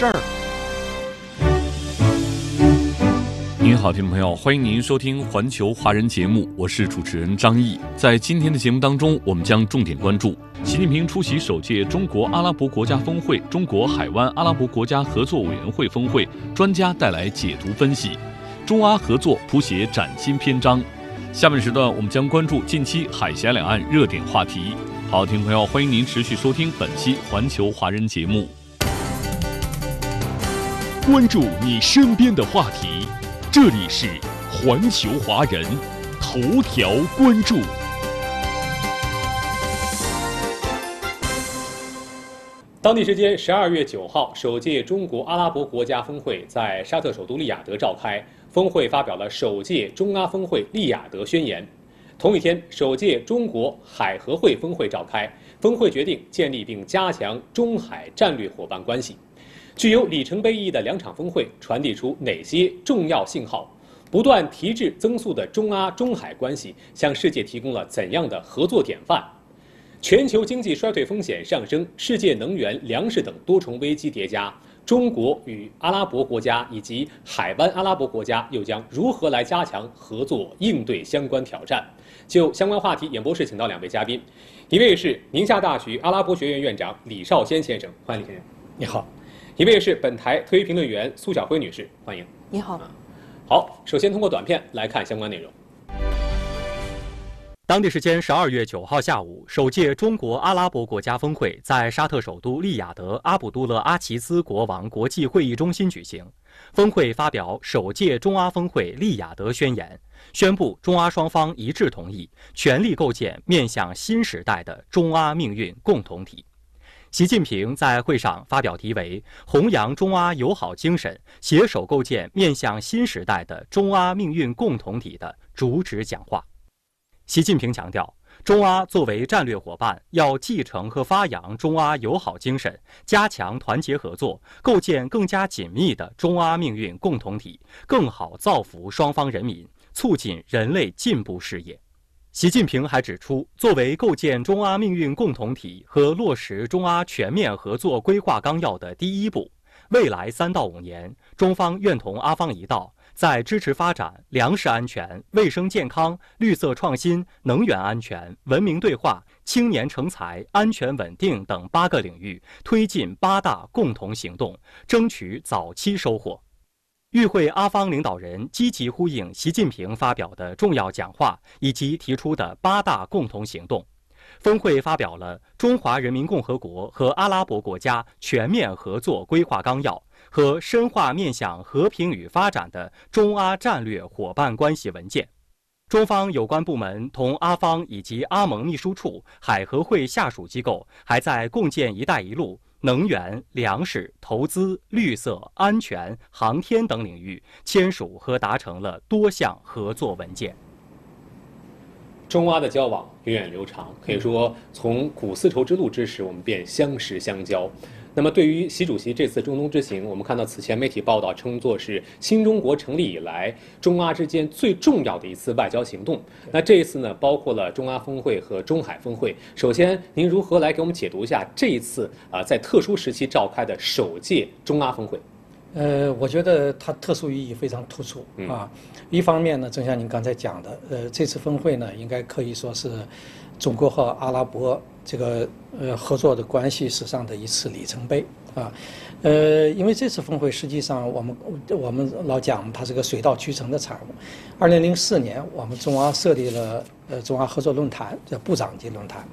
事儿。您好，听众朋友，欢迎您收听环球华人节目，我是主持人张毅。在今天的节目当中，我们将重点关注习近平出席首届中国阿拉伯国家峰会、中国海湾阿拉伯国家合作委员会峰会，专家带来解读分析，中阿合作谱写崭新篇章。下面时段，我们将关注近期海峡两岸热点话题。好，听众朋友，欢迎您持续收听本期环球华人节目，关注你身边的话题。这里是环球华人头条关注。当地时间十二月九号，首届中国阿拉伯国家峰会在沙特首都利雅得召开，峰会发表了首届中阿峰会利雅得宣言。同一天，首届中国海合会峰会召开，峰会决定建立并加强中海战略伙伴关系。具有里程碑意义的两场峰会传递出哪些重要信号？不断提质增速的中阿中海关系向世界提供了怎样的合作典范？全球经济衰退风险上升，世界能源、粮食等多重危机叠加，中国与阿拉伯国家以及海湾阿拉伯国家又将如何来加强合作，应对相关挑战？就相关话题，演播室请到两位嘉宾，一位是宁夏大学阿拉伯学院院长李少先先生，欢迎李先生。你好。一位是本台特约评论员苏晓辉女士，欢迎。你好。好，首先通过短片来看相关内容。当地时间十二月九号下午，首届中国阿拉伯国家峰会在沙特首都利雅得阿卜杜勒阿齐兹国王国际会议中心举行。峰会发表首届中阿峰会利雅得宣言，宣布中阿双方一致同意全力构建面向新时代的中阿命运共同体。习近平在会上发表题为“弘扬中阿友好精神，携手构建面向新时代的中阿命运共同体”的主旨讲话。习近平强调，中阿作为战略伙伴，要继承和发扬中阿友好精神，加强团结合作，构建更加紧密的中阿命运共同体，更好造福双方人民，促进人类进步事业。习近平还指出，作为构建中阿命运共同体和落实中阿全面合作规划纲要的第一步，未来三到五年，中方愿同阿方一道，在支持发展粮食安全、卫生健康、绿色创新、能源安全、文明对话、青年成才、安全稳定等八个领域推进八大共同行动，争取早期收获。与会阿方领导人积极呼应习近平发表的重要讲话以及提出的八大共同行动。峰会发表了《中华人民共和国和阿拉伯国家全面合作规划纲要》和深化面向和平与发展的中阿战略伙伴关系文件。中方有关部门同阿方以及阿盟秘书处、海合会下属机构还在共建“一带一路”。能源、粮食、投资、绿色、安全、航天等领域签署和达成了多项合作文件。中阿的交往源远流长，可以说从古丝绸之路之时，我们便相识相交。那么，对于习主席这次中东之行，我们看到此前媒体报道称作是新中国成立以来中阿之间最重要的一次外交行动。那这一次呢，包括了中阿峰会和中海峰会。首先，您如何来给我们解读一下这一次啊在特殊时期召开的首届中阿峰会？呃，我觉得它特殊意义非常突出啊。一方面呢，正像您刚才讲的，呃，这次峰会呢，应该可以说是中国和阿拉伯。这个呃合作的关系史上的一次里程碑啊，呃，因为这次峰会实际上我们我们老讲它是个水到渠成的产物。二零零四年，我们中阿设立了呃中阿合作论坛，叫部长级论坛。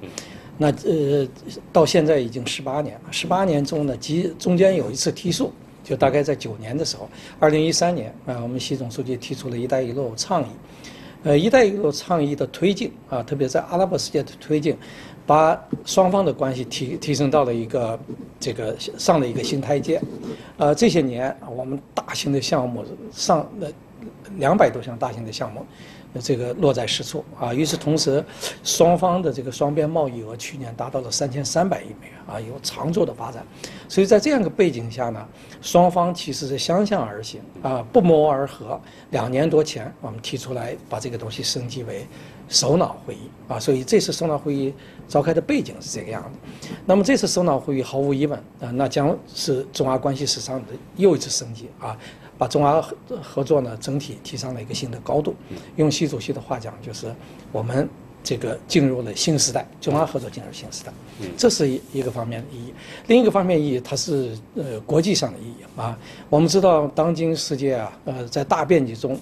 那呃到现在已经十八年了，十八年中呢，即中间有一次提速，就大概在九年的时候，二零一三年啊，我们习总书记提出了一带一路倡议。呃，一带一路倡议的推进啊，特别在阿拉伯世界的推进。把双方的关系提提升到了一个这个上了一个新台阶。呃，这些年我们大型的项目上了两百多项大型的项目。这个落在实处啊！与此同时，双方的这个双边贸易额去年达到了三千三百亿美元啊，有长足的发展。所以在这样一个背景下呢，双方其实是相向而行啊，不谋而合。两年多前，我们提出来把这个东西升级为首脑会议啊，所以这次首脑会议召开的背景是这个样的。那么这次首脑会议毫无疑问啊，那将是中阿关系史上的又一次升级啊。把中阿合合作呢整体提上了一个新的高度，用习主席的话讲，就是我们这个进入了新时代，中阿合作进入新时代，这是一一个方面的意义。另一个方面意义，它是呃国际上的意义啊。我们知道，当今世界啊，呃，在大变局中，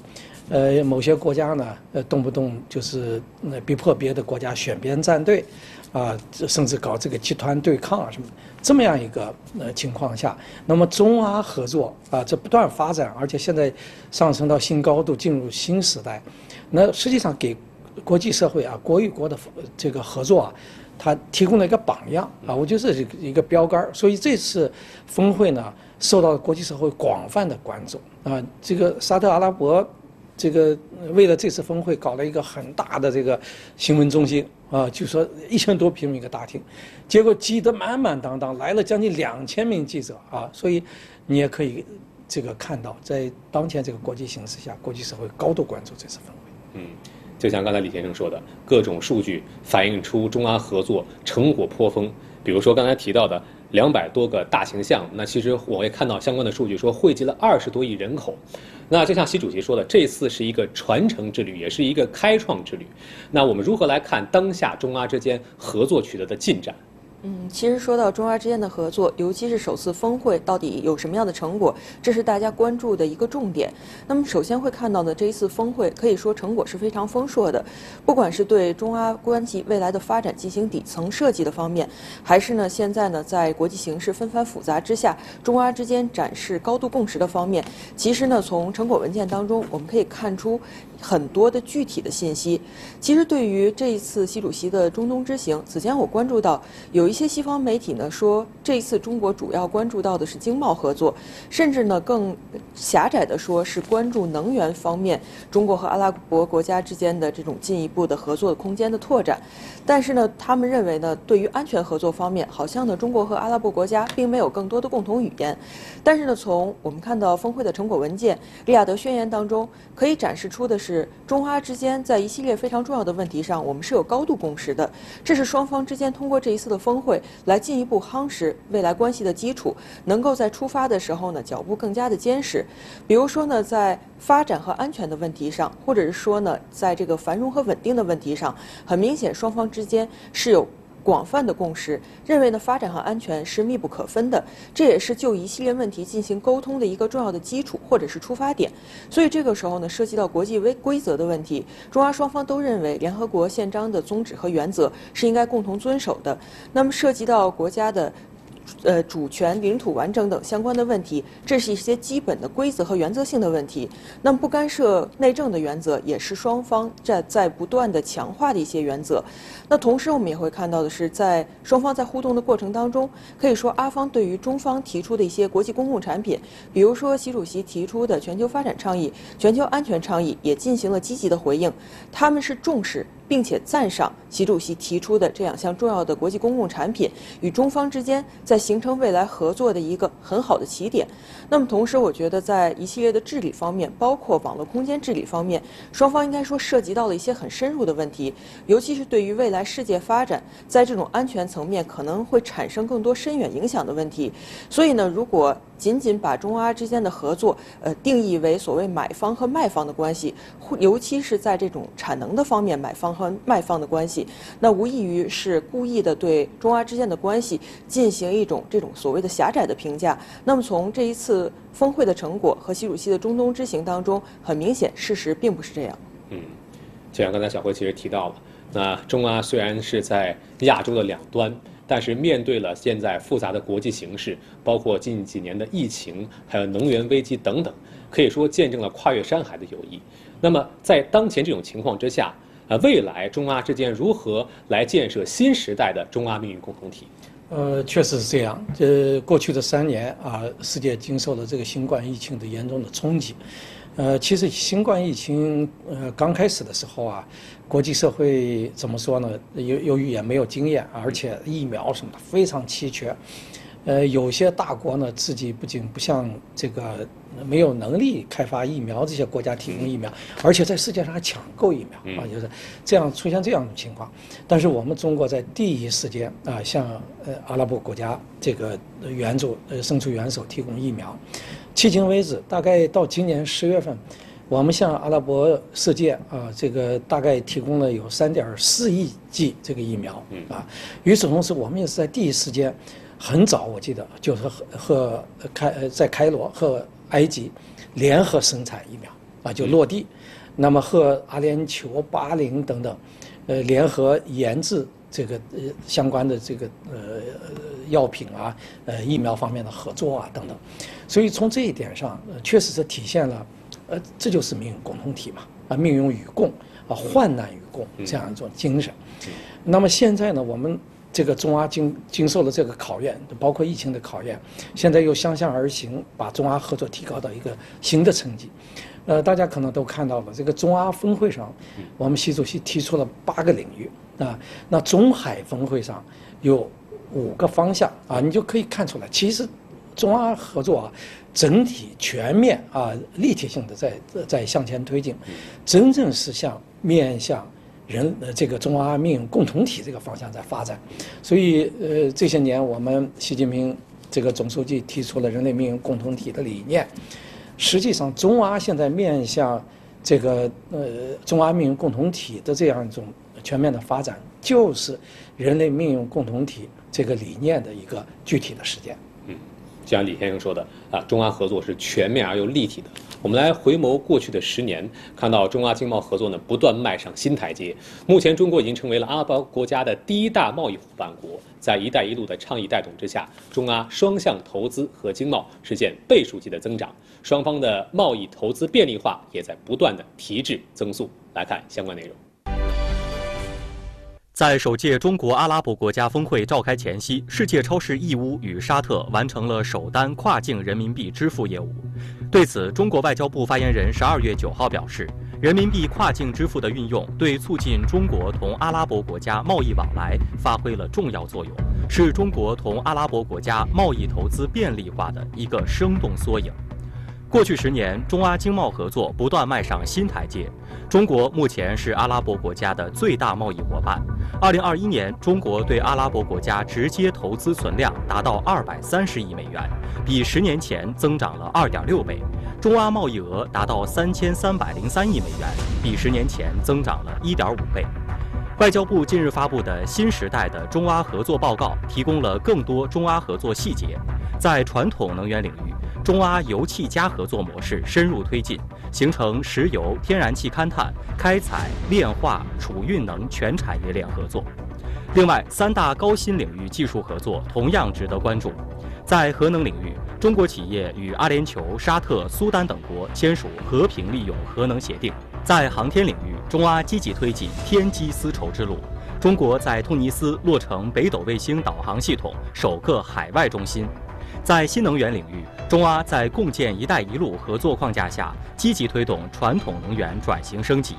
呃，某些国家呢，呃，动不动就是呃逼迫别的国家选边站队，啊，甚至搞这个集团对抗啊什么。这么样一个呃情况下，那么中阿合作啊，这不断发展，而且现在上升到新高度，进入新时代，那实际上给国际社会啊，国与国的这个合作啊，它提供了一个榜样啊，我觉得这是一个标杆所以这次峰会呢，受到国际社会广泛的关注啊。这个沙特阿拉伯这个为了这次峰会搞了一个很大的这个新闻中心。啊，就说一千多平米一个大厅，结果挤得满满当当，来了将近两千名记者啊，所以你也可以这个看到，在当前这个国际形势下，国际社会高度关注这次峰会。嗯，就像刚才李先生说的，各种数据反映出中阿合作成果颇丰，比如说刚才提到的。两百多个大型项目，那其实我也看到相关的数据，说汇集了二十多亿人口。那就像习主席说的，这次是一个传承之旅，也是一个开创之旅。那我们如何来看当下中阿之间合作取得的进展？嗯，其实说到中阿之间的合作，尤其是首次峰会到底有什么样的成果，这是大家关注的一个重点。那么首先会看到的这一次峰会，可以说成果是非常丰硕的，不管是对中阿关系未来的发展进行底层设计的方面，还是呢现在呢在国际形势纷繁复杂之下，中阿之间展示高度共识的方面，其实呢从成果文件当中我们可以看出。很多的具体的信息，其实对于这一次习主席的中东之行，此前我关注到有一一些西方媒体呢说，这一次中国主要关注到的是经贸合作，甚至呢更狭窄的说是关注能源方面，中国和阿拉伯国家之间的这种进一步的合作的空间的拓展。但是呢，他们认为呢，对于安全合作方面，好像呢中国和阿拉伯国家并没有更多的共同语言。但是呢，从我们看到峰会的成果文件《利雅得宣言》当中，可以展示出的。是中阿之间在一系列非常重要的问题上，我们是有高度共识的。这是双方之间通过这一次的峰会来进一步夯实未来关系的基础，能够在出发的时候呢脚步更加的坚实。比如说呢，在发展和安全的问题上，或者是说呢，在这个繁荣和稳定的问题上，很明显双方之间是有。广泛的共识认为呢，发展和安全是密不可分的，这也是就一系列问题进行沟通的一个重要的基础或者是出发点。所以这个时候呢，涉及到国际规规则的问题，中阿双方都认为联合国宪章的宗旨和原则是应该共同遵守的。那么涉及到国家的。呃，主权、领土完整等相关的问题，这是一些基本的规则和原则性的问题。那么，不干涉内政的原则，也是双方在在不断的强化的一些原则。那同时，我们也会看到的是，在双方在互动的过程当中，可以说阿方对于中方提出的一些国际公共产品，比如说习主席提出的全球发展倡议、全球安全倡议，也进行了积极的回应。他们是重视。并且赞赏习主席提出的这两项重要的国际公共产品与中方之间在形成未来合作的一个很好的起点。那么同时，我觉得在一系列的治理方面，包括网络空间治理方面，双方应该说涉及到了一些很深入的问题，尤其是对于未来世界发展，在这种安全层面可能会产生更多深远影响的问题。所以呢，如果仅仅把中阿之间的合作，呃，定义为所谓买方和卖方的关系，尤其是在这种产能的方面，买方和卖方的关系，那无异于是故意的对中阿之间的关系进行一种这种所谓的狭窄的评价。那么从这一次峰会的成果和习主席的中东之行当中，很明显事实并不是这样。嗯，就像刚才小辉其实提到了，那中阿虽然是在亚洲的两端。但是面对了现在复杂的国际形势，包括近几年的疫情，还有能源危机等等，可以说见证了跨越山海的友谊。那么在当前这种情况之下，呃，未来中阿之间如何来建设新时代的中阿命运共同体？呃，确实是这样。这过去的三年啊，世界经受了这个新冠疫情的严重的冲击。呃，其实新冠疫情呃刚开始的时候啊，国际社会怎么说呢？由由于也没有经验，而且疫苗什么的非常稀缺。呃，有些大国呢，自己不仅不向这个没有能力开发疫苗这些国家提供疫苗，而且在世界上还抢购疫苗啊，就是这样出现这样的情况。但是我们中国在第一时间啊，向呃阿拉伯国家这个援助呃伸出援手提供疫苗。迄今为止，大概到今年十月份，我们向阿拉伯世界啊，这个大概提供了有三点四亿剂这个疫苗啊。与此同时，我们也是在第一时间。很早，我记得就是和和开呃在开罗和埃及联合生产疫苗啊，就落地。那么和阿联酋、巴林等等，呃，联合研制这个呃相关的这个呃药品啊，呃疫苗方面的合作啊等等。所以从这一点上，呃确实是体现了，呃，这就是命运共同体嘛啊，命运与共啊，患难与共这样一种精神。那么现在呢，我们。这个中阿经经受了这个考验，包括疫情的考验，现在又相向而行，把中阿合作提高到一个新的层级。呃，大家可能都看到了，这个中阿峰会上，我们习主席提出了八个领域啊。那中海峰会上有五个方向啊，你就可以看出来，其实中阿合作啊，整体全面啊，立体性的在在向前推进，真正是向面向。人呃，这个中阿命运共同体这个方向在发展，所以呃这些年我们习近平这个总书记提出了人类命运共同体的理念，实际上中阿现在面向这个呃中阿命运共同体的这样一种全面的发展，就是人类命运共同体这个理念的一个具体的实践。嗯，就像李先生说的啊，中阿合作是全面而又立体的。我们来回眸过去的十年，看到中阿经贸合作呢不断迈上新台阶。目前，中国已经成为了阿拉伯国家的第一大贸易伙伴国。在“一带一路”的倡议带动之下，中阿双向投资和经贸实现倍数级的增长，双方的贸易投资便利化也在不断的提质增速。来看相关内容。在首届中国阿拉伯国家峰会召开前夕，世界超市义乌与沙特完成了首单跨境人民币支付业务。对此，中国外交部发言人十二月九号表示，人民币跨境支付的运用对促进中国同阿拉伯国家贸易往来发挥了重要作用，是中国同阿拉伯国家贸易投资便利化的一个生动缩影。过去十年，中阿经贸合作不断迈上新台阶。中国目前是阿拉伯国家的最大贸易伙伴。二零二一年，中国对阿拉伯国家直接投资存量达到二百三十亿美元，比十年前增长了二点六倍。中阿贸易额达到三千三百零三亿美元，比十年前增长了一点五倍。外交部近日发布的新时代的中阿合作报告，提供了更多中阿合作细节。在传统能源领域，中阿油气加合作模式深入推进，形成石油、天然气勘探、开采、炼化、储运能全产业链合作。另外，三大高新领域技术合作同样值得关注。在核能领域，中国企业与阿联酋、沙特、苏丹等国签署和平利用核能协定；在航天领域，中阿积极推进天基丝绸之路。中国在突尼斯落成北斗卫星导航系统首个海外中心。在新能源领域，中阿在共建“一带一路”合作框架下，积极推动传统能源转型升级，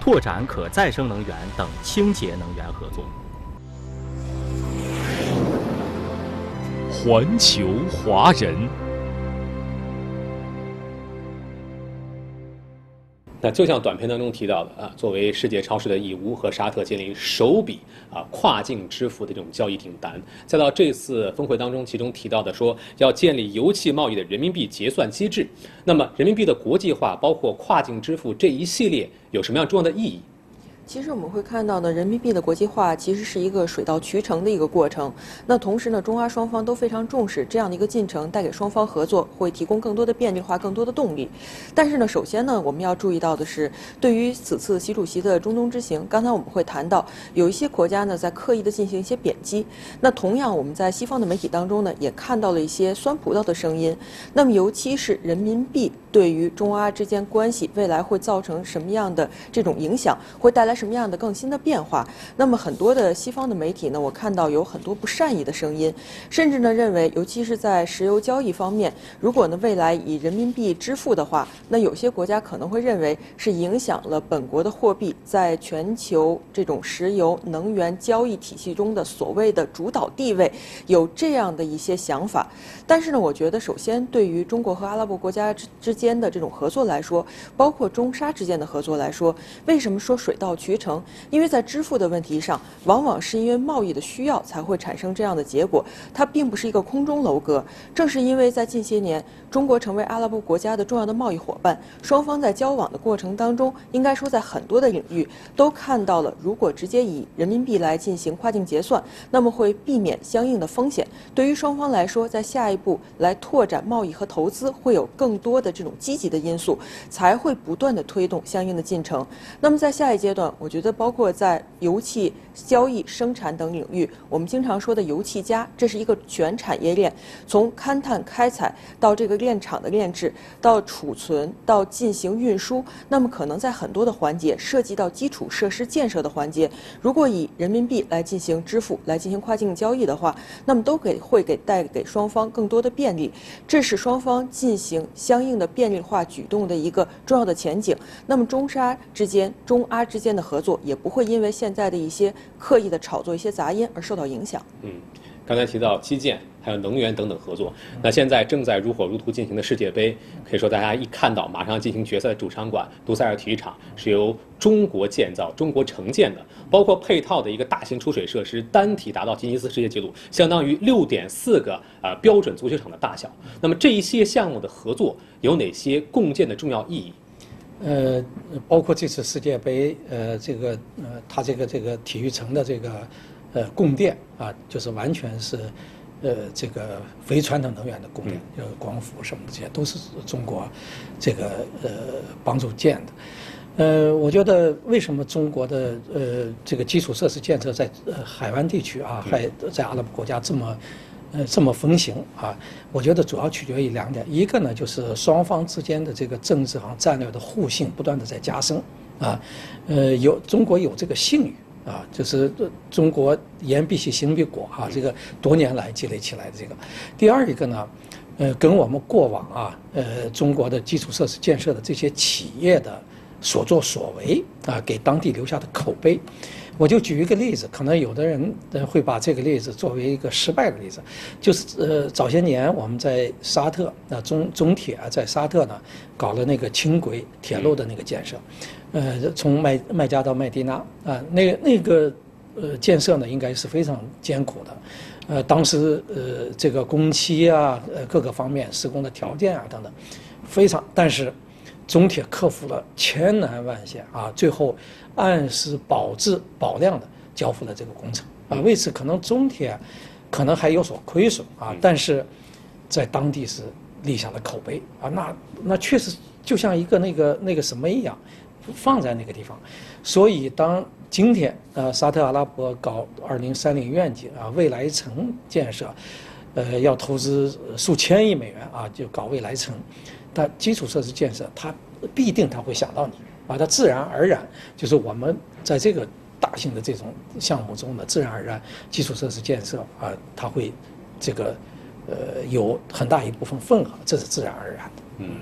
拓展可再生能源等清洁能源合作。环球华人。那就像短片当中提到的啊，作为世界超市的义乌和沙特建立首笔啊跨境支付的这种交易订单，再到这次峰会当中，其中提到的说要建立油气贸易的人民币结算机制，那么人民币的国际化，包括跨境支付这一系列有什么样重要的意义？其实我们会看到呢，人民币的国际化其实是一个水到渠成的一个过程。那同时呢，中阿双方都非常重视这样的一个进程，带给双方合作会提供更多的便利化、更多的动力。但是呢，首先呢，我们要注意到的是，对于此次习主席的中东之行，刚才我们会谈到有一些国家呢在刻意的进行一些贬击。那同样，我们在西方的媒体当中呢，也看到了一些酸葡萄的声音。那么，尤其是人民币对于中阿之间关系未来会造成什么样的这种影响，会带来。什么样的更新的变化？那么很多的西方的媒体呢，我看到有很多不善意的声音，甚至呢认为，尤其是在石油交易方面，如果呢未来以人民币支付的话，那有些国家可能会认为是影响了本国的货币在全球这种石油能源交易体系中的所谓的主导地位，有这样的一些想法。但是呢，我觉得首先对于中国和阿拉伯国家之之间的这种合作来说，包括中沙之间的合作来说，为什么说水到渠成？因为在支付的问题上，往往是因为贸易的需要才会产生这样的结果，它并不是一个空中楼阁。正是因为在近些年，中国成为阿拉伯国家的重要的贸易伙伴，双方在交往的过程当中，应该说在很多的领域都看到了，如果直接以人民币来进行跨境结算，那么会避免相应的风险。对于双方来说，在下一步来拓展贸易和投资，会有更多的这种积极的因素，才会不断的推动相应的进程。那么在下一阶段，我觉得包括在油气交易、生产等领域，我们经常说的油气加，这是一个全产业链，从勘探开采到这个炼厂的炼制，到储存，到进行运输，那么可能在很多的环节涉及到基础设施建设的环节，如果以人民币来进行支付、来进行跨境交易的话，那么都给会给带给双方更多的便利，这是双方进行相应的便利化举动的一个重要的前景。那么中沙之间、中阿之间的合作也不会因为现在的一些刻意的炒作、一些杂音而受到影响。嗯，刚才提到基建。还有能源等等合作。那现在正在如火如荼进行的世界杯，可以说大家一看到马上进行决赛的主场馆杜塞尔体育场是由中国建造、中国承建的，包括配套的一个大型出水设施，单体达到吉尼斯世界纪录，相当于六点四个啊标准足球场的大小。那么这一些项目的合作有哪些共建的重要意义？呃，包括这次世界杯，呃，这个呃，它这个这个体育城的这个呃供电啊，就是完全是。呃，这个非传统能源的供电，就是光伏什么这些，都是中国这个呃帮助建的。呃，我觉得为什么中国的呃这个基础设施建设在海湾地区啊，还在阿拉伯国家这么呃这么风行啊？我觉得主要取决于两点，一个呢就是双方之间的这个政治和战略的互信不断的在加深啊。呃，有中国有这个信誉。啊，就是中国言必信，行必果啊，这个多年来积累起来的这个。第二一个呢，呃，跟我们过往啊，呃，中国的基础设施建设的这些企业的所作所为啊，给当地留下的口碑。我就举一个例子，可能有的人会把这个例子作为一个失败的例子，就是呃，早些年我们在沙特，那中中铁啊，在沙特呢搞了那个轻轨铁路的那个建设。呃，从麦麦加到麦地那啊，那那个呃建设呢，应该是非常艰苦的，呃，当时呃这个工期啊，呃各个方面施工的条件啊等等，非常，但是中铁克服了千难万险啊，最后按时保质保量的交付了这个工程啊。为此，可能中铁可能还有所亏损啊，但是在当地是立下了口碑啊，那那确实就像一个那个那个什么一样。放在那个地方，所以当今天呃沙特阿拉伯搞二零三零愿景啊未来城建设，呃要投资数千亿美元啊就搞未来城，但基础设施建设它必定它会想到你啊，它自然而然就是我们在这个大型的这种项目中呢，自然而然基础设施建设啊它会这个呃有很大一部分份额，这是自然而然的。嗯。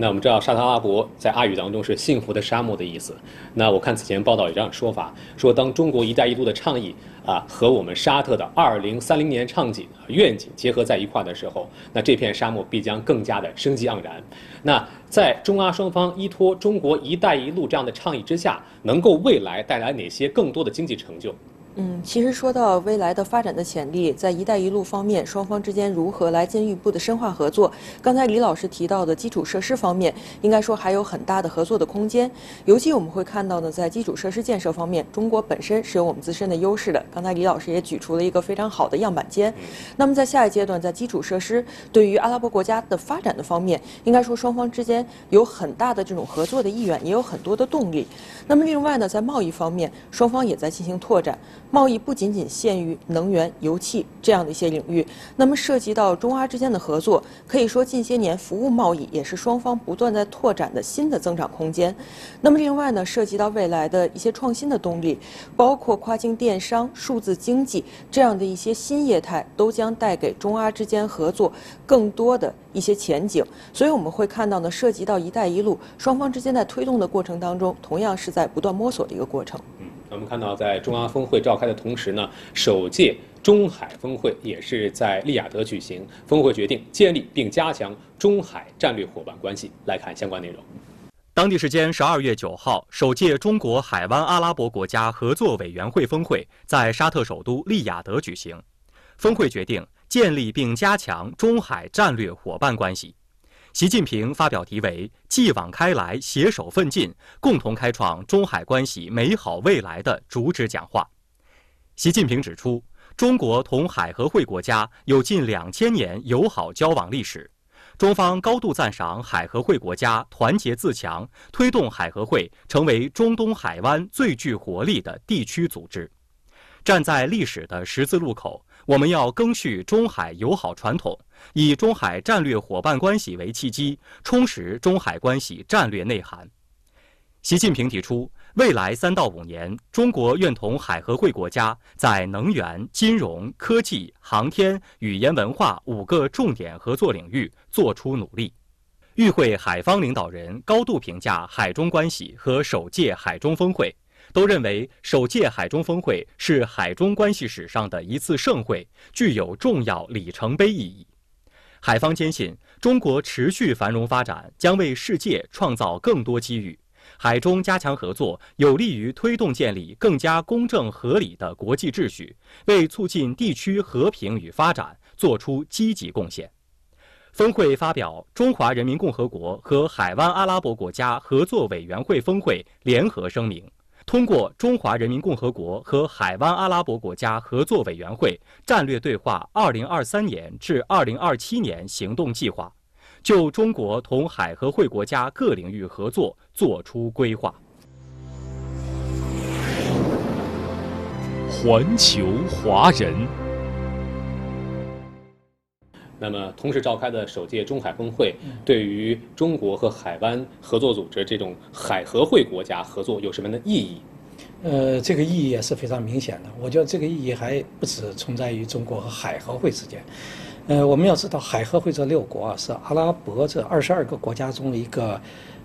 那我们知道沙特阿拉伯在阿语当中是幸福的沙漠的意思。那我看此前报道有这样说法，说当中国“一带一路”的倡议啊和我们沙特的二零三零年倡景愿景结合在一块的时候，那这片沙漠必将更加的生机盎然。那在中阿双方依托中国“一带一路”这样的倡议之下，能够未来带来哪些更多的经济成就？嗯，其实说到未来的发展的潜力，在“一带一路”方面，双方之间如何来进一步的深化合作？刚才李老师提到的基础设施方面，应该说还有很大的合作的空间。尤其我们会看到呢，在基础设施建设方面，中国本身是有我们自身的优势的。刚才李老师也举出了一个非常好的样板间。那么在下一阶段，在基础设施对于阿拉伯国家的发展的方面，应该说双方之间有很大的这种合作的意愿，也有很多的动力。那么另外呢，在贸易方面，双方也在进行拓展。贸易不仅仅限于能源、油气这样的一些领域，那么涉及到中阿之间的合作，可以说近些年服务贸易也是双方不断在拓展的新的增长空间。那么另外呢，涉及到未来的一些创新的动力，包括跨境电商、数字经济这样的一些新业态，都将带给中阿之间合作更多的一些前景。所以我们会看到呢，涉及到“一带一路”，双方之间在推动的过程当中，同样是在不断摸索的一个过程。我们看到，在中阿峰会召开的同时呢，首届中海峰会也是在利雅得举行。峰会决定建立并加强中海战略伙伴关系。来看相关内容。当地时间十二月九号，首届中国海湾阿拉伯国家合作委员会峰会在沙特首都利雅得举行。峰会决定建立并加强中海战略伙伴关系。习近平发表题为“继往开来，携手奋进，共同开创中海关系美好未来”的主旨讲话。习近平指出，中国同海合会国家有近两千年友好交往历史，中方高度赞赏海合会国家团结自强，推动海合会成为中东海湾最具活力的地区组织。站在历史的十字路口，我们要赓续中海友好传统。以中海战略伙伴关系为契机，充实中海关系战略内涵。习近平提出，未来三到五年，中国愿同海合会国家在能源、金融、科技、航天、语言文化五个重点合作领域作出努力。与会海方领导人高度评价海中关系和首届海中峰会，都认为首届海中峰会是海中关系史上的一次盛会，具有重要里程碑意义。海方坚信，中国持续繁荣发展将为世界创造更多机遇。海中加强合作，有利于推动建立更加公正合理的国际秩序，为促进地区和平与发展作出积极贡献。峰会发表《中华人民共和国和海湾阿拉伯国家合作委员会峰会联合声明》。通过中华人民共和国和海湾阿拉伯国家合作委员会战略对话2023年至2027年行动计划，就中国同海合会国家各领域合作作出规划。环球华人。那么，同时召开的首届中海峰会，对于中国和海湾合作组织这种海合会国家合作有什么样的意义？呃，这个意义也是非常明显的。我觉得这个意义还不止存在于中国和海合会之间。呃，我们要知道，海合会这六国啊，是阿拉伯这二十二个国家中的一个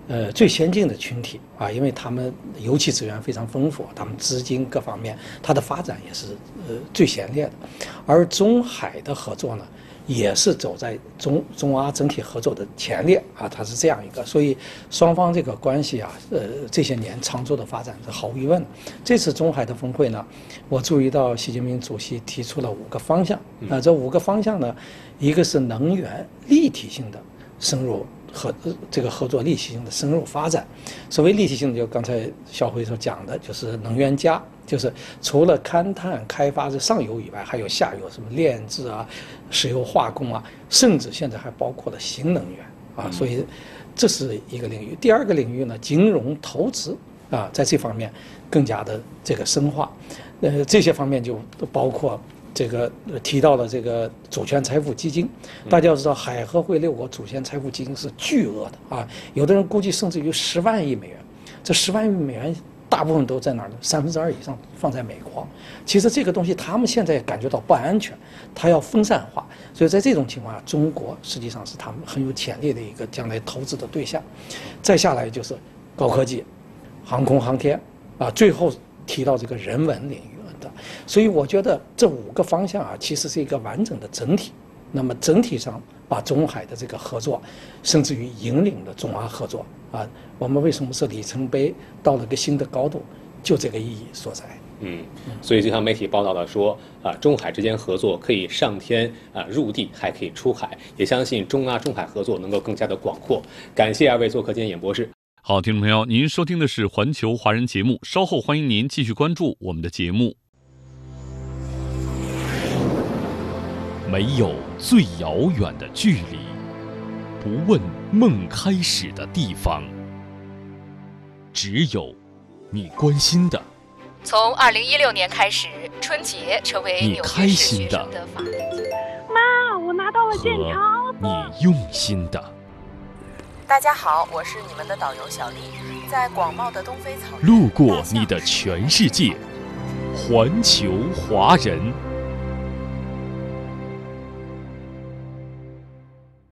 呃最先进的群体啊，因为他们油气资源非常丰富，他们资金各方面，它的发展也是呃最前列的。而中海的合作呢？也是走在中中阿整体合作的前列啊，它是这样一个，所以双方这个关系啊，呃，这些年长足的发展是毫无疑问。这次中海的峰会呢，我注意到习近平主席提出了五个方向啊，这五个方向呢，一个是能源立体性的深入。合这个合作立体性的深入发展，所谓立体性，就刚才小辉所讲的，就是能源加，就是除了勘探开发这上游以外，还有下游什么炼制啊、石油化工啊，甚至现在还包括了新能源啊，所以这是一个领域。第二个领域呢，金融投资啊，在这方面更加的这个深化，呃，这些方面就包括。这个提到了这个主权财富基金，大家要知道海合会六国主权财富基金是巨额的啊，有的人估计甚至于十万亿美元，这十万亿美元大部分都在哪儿呢？三分之二以上放在美国。其实这个东西他们现在感觉到不安全，它要分散化，所以在这种情况下，中国实际上是他们很有潜力的一个将来投资的对象。再下来就是高科技、航空航天啊，最后提到这个人文领域的。所以我觉得这五个方向啊，其实是一个完整的整体。那么整体上把中海的这个合作，甚至于引领了中阿合作啊，我们为什么是里程碑到了个新的高度？就这个意义所在。嗯，所以就像媒体报道的说啊，中海之间合作可以上天啊入地，还可以出海，也相信中阿中海合作能够更加的广阔。感谢二位做客今天演播室。好，听众朋友，您收听的是环球华人节目，稍后欢迎您继续关注我们的节目。没有最遥远的距离，不问梦开始的地方，只有你关心的。从二零一六年开始，春节成为你纽开心的。妈，我拿到了健和。你用心的。大家好，我是你们的导游小丽，在广袤的东非草原。路过你的全世界，环球华人。